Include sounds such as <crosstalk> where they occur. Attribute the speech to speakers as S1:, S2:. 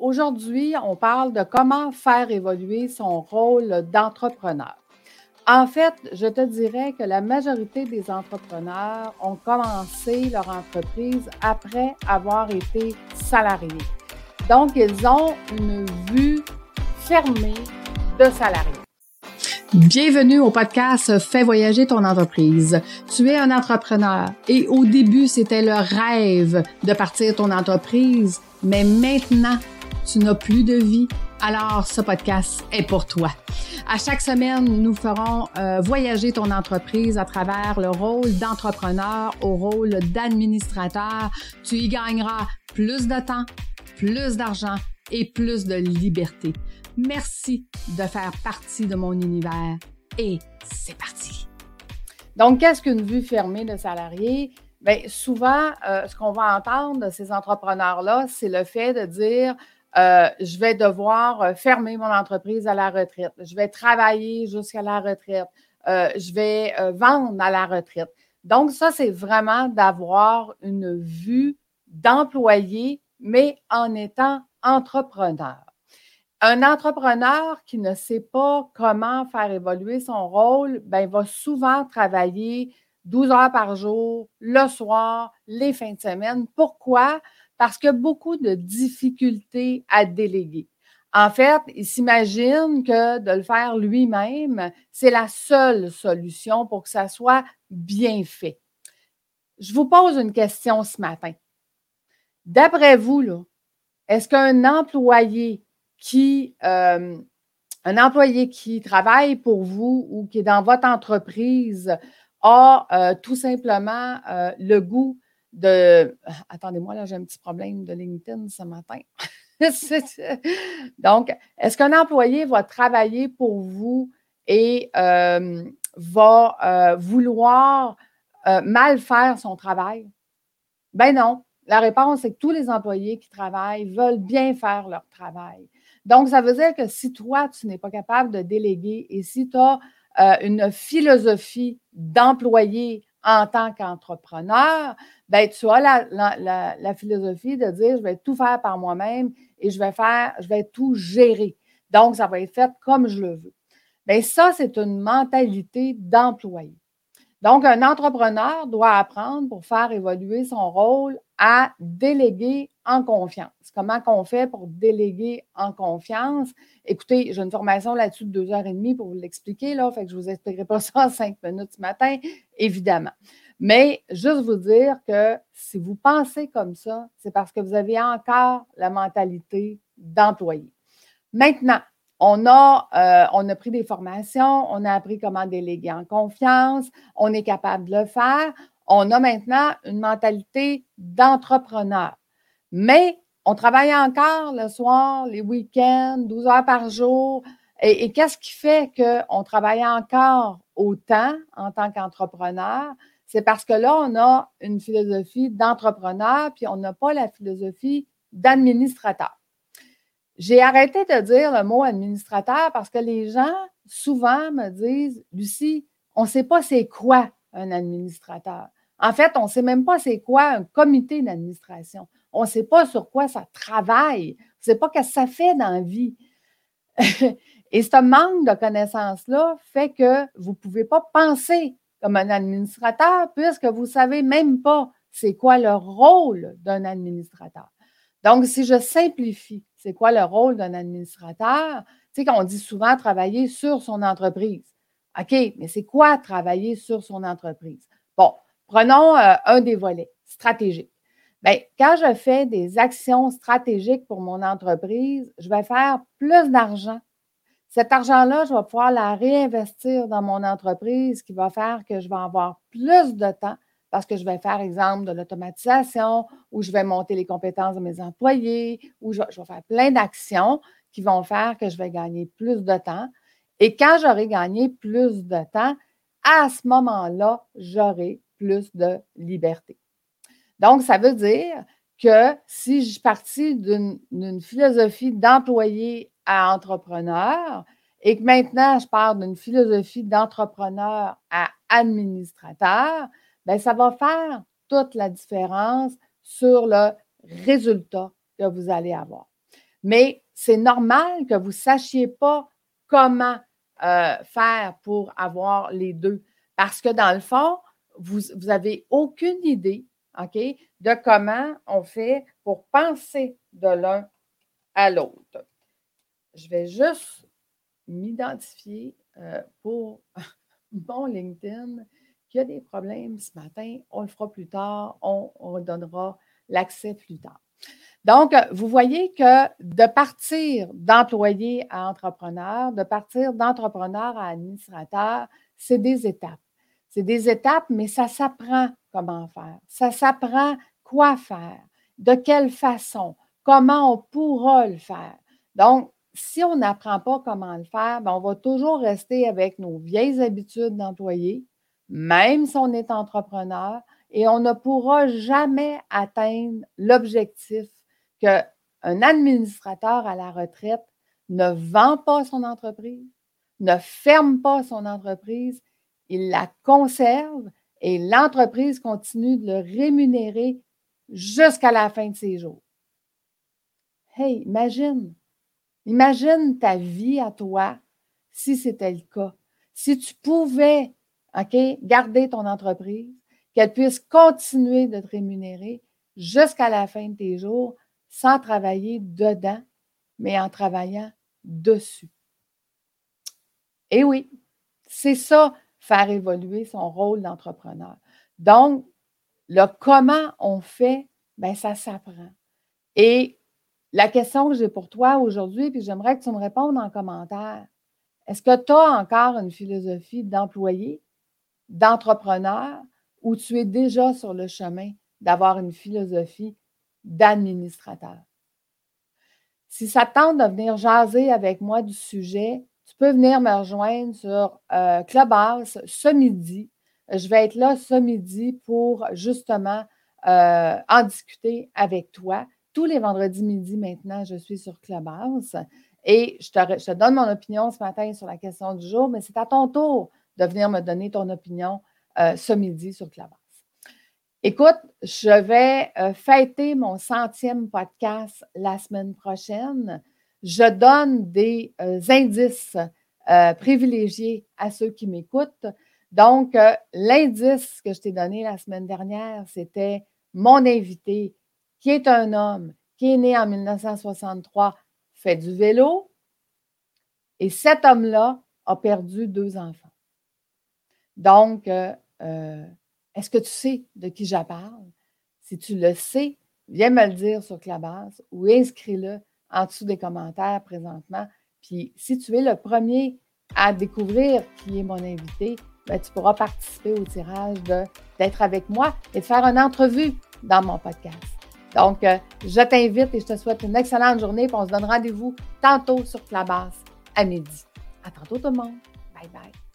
S1: aujourd'hui, on parle de comment faire évoluer son rôle d'entrepreneur. En fait, je te dirais que la majorité des entrepreneurs ont commencé leur entreprise après avoir été salariés. Donc, ils ont une vue fermée de salariés. Bienvenue au podcast Fais voyager ton entreprise. Tu es un entrepreneur et au début, c'était le rêve de partir ton entreprise, mais maintenant, tu n'as plus de vie. Alors, ce podcast est pour toi. À chaque semaine, nous ferons euh, voyager ton entreprise à travers le rôle d'entrepreneur au rôle d'administrateur. Tu y gagneras plus de temps, plus d'argent et plus de liberté. Merci de faire partie de mon univers et c'est parti. Donc, qu'est-ce qu'une vue fermée de salarié? Bien, souvent, euh, ce qu'on va entendre de ces entrepreneurs-là, c'est le fait de dire euh, je vais devoir euh, fermer mon entreprise à la retraite, je vais travailler jusqu'à la retraite, je vais vendre à la retraite. Donc, ça, c'est vraiment d'avoir une vue d'employé, mais en étant entrepreneur. Un entrepreneur qui ne sait pas comment faire évoluer son rôle, ben, va souvent travailler 12 heures par jour, le soir, les fins de semaine. Pourquoi? Parce qu'il y a beaucoup de difficultés à déléguer. En fait, il s'imagine que de le faire lui-même, c'est la seule solution pour que ça soit bien fait. Je vous pose une question ce matin. D'après vous, est-ce qu'un employé qui, euh, un employé qui travaille pour vous ou qui est dans votre entreprise a euh, tout simplement euh, le goût de. Attendez-moi, là, j'ai un petit problème de LinkedIn ce matin. <laughs> Donc, est-ce qu'un employé va travailler pour vous et va vouloir mal faire son travail? Ben non. La réponse est que tous les employés qui travaillent veulent bien faire leur travail. Donc, ça veut dire que si toi, tu n'es pas capable de déléguer et si tu as euh, une philosophie d'employé en tant qu'entrepreneur, ben, tu as la, philosophie de dire je vais tout faire par moi-même et je vais faire, je vais tout gérer. Donc, ça va être fait comme je le veux. Bien, ça, c'est une mentalité d'employé. Donc, un entrepreneur doit apprendre pour faire évoluer son rôle à déléguer en confiance. Comment qu'on fait pour déléguer en confiance? Écoutez, j'ai une formation là-dessus de deux heures et demie pour vous l'expliquer, là, fait que je ne vous expliquerai pas <laughs> ça en cinq minutes ce matin, évidemment. Mais juste vous dire que si vous pensez comme ça, c'est parce que vous avez encore la mentalité d'employé. Maintenant, on a, euh, on a pris des formations, on a appris comment déléguer en confiance, on est capable de le faire. On a maintenant une mentalité d'entrepreneur. Mais on travaille encore le soir, les week-ends, 12 heures par jour. Et, qu'est-ce qui fait qu'on travaille encore autant en tant qu'entrepreneur? C'est parce que là, on a une philosophie d'entrepreneur, puis on n'a pas la philosophie d'administrateur. J'ai arrêté de dire le mot administrateur parce que les gens souvent me disent, Lucie, on ne sait pas c'est quoi un administrateur. En fait, on ne sait même pas c'est quoi un comité d'administration. On ne sait pas sur quoi ça travaille. On ne sait pas ce que ça fait dans la vie. <laughs> Et ce manque de connaissances-là fait que vous ne pouvez pas penser comme un administrateur puisque vous ne savez même pas c'est quoi le rôle d'un administrateur. Donc, si je simplifie, c'est quoi le rôle d'un administrateur? Tu sais qu'on dit souvent travailler sur son entreprise. OK, mais c'est quoi travailler sur son entreprise? Bon, prenons euh, un des volets, stratégique. Bien, quand je fais des actions stratégiques pour mon entreprise, je vais faire plus d'argent. Cet argent-là, je vais pouvoir la réinvestir dans mon entreprise, qui va faire que je vais avoir plus de temps parce que je vais faire, exemple, de l'automatisation, ou je vais monter les compétences de mes employés, ou je, vais faire plein d'actions qui vont faire que je vais gagner plus de temps. Et quand j'aurai gagné plus de temps, à ce moment-là, j'aurai plus de liberté. Donc, ça veut dire que si je suis partie d'une philosophie d'employé à entrepreneur et que maintenant je pars d'une philosophie d'entrepreneur à administrateur, bien, ça va faire toute la différence sur le résultat que vous allez avoir. Mais c'est normal que vous ne sachiez pas comment euh, faire pour avoir les deux. Parce que dans le fond, vous n'avez aucune idée, OK, de comment on fait pour penser de l'un à l'autre. Je vais juste m'identifier euh, pour <laughs> mon LinkedIn qui a des problèmes ce matin. On le fera plus tard. On, on donnera l'accès plus tard. Donc, vous voyez que de partir d'employé à entrepreneur, de partir d'entrepreneur à administrateur, c'est des étapes. C'est des étapes, mais ça s'apprend comment faire. Ça s'apprend quoi faire, de quelle façon, comment on pourra le faire. Donc, si on n'apprend pas comment le faire, ben, on va toujours rester avec nos vieilles habitudes d'employé, même si on est entrepreneur, et on ne pourra jamais atteindre l'objectif qu'un administrateur à la retraite ne vend pas son entreprise, ne ferme pas son entreprise, il la conserve et l'entreprise continue de le rémunérer jusqu'à la fin de ses jours. Hey, imagine, imagine ta vie à toi si c'était le cas. Si tu pouvais, OK, garder ton entreprise, qu'elle puisse continuer de te rémunérer jusqu'à la fin de tes jours sans travailler dedans, mais en travaillant dessus. Et oui, c'est ça, faire évoluer son rôle d'entrepreneur. Donc, le comment on fait, bien, ça s'apprend. Et la question que j'ai pour toi aujourd'hui, puis j'aimerais que tu me répondes en commentaire, est-ce que tu as encore une philosophie d'employé, d'entrepreneur, ou tu es déjà sur le chemin d'avoir une philosophie d'administrateur? Si ça tente de venir jaser avec moi du sujet, tu peux venir me rejoindre sur euh, Clubhouse ce midi. Je vais être là ce midi pour justement euh, en discuter avec toi. Tous les vendredis midi maintenant, je suis sur Clubhouse et je te, donne mon opinion ce matin sur la question du jour, mais c'est à ton tour de venir me donner ton opinion euh, ce midi sur Clubhouse. Écoute, je vais euh, fêter mon centième podcast la semaine prochaine. Je donne des euh, indices privilégiés à ceux qui m'écoutent. Donc, l'indice que je t'ai donné la semaine dernière, c'était mon invité, qui est un homme, qui est né en 1963, fait du vélo, et cet homme-là a perdu deux enfants. Donc, euh, euh, est-ce que tu sais de qui je parle? Si tu le sais, viens me le dire sur Clubhouse ou inscris-le en dessous des commentaires présentement. Puis, si tu es le premier à découvrir qui est mon invité, ben, tu pourras participer au tirage d'être avec moi et de faire une entrevue dans mon podcast. Donc, euh, je t'invite et je te souhaite une excellente journée. Puis on se donne rendez-vous tantôt sur Clubhouse à midi. À tantôt tout le monde. Bye bye.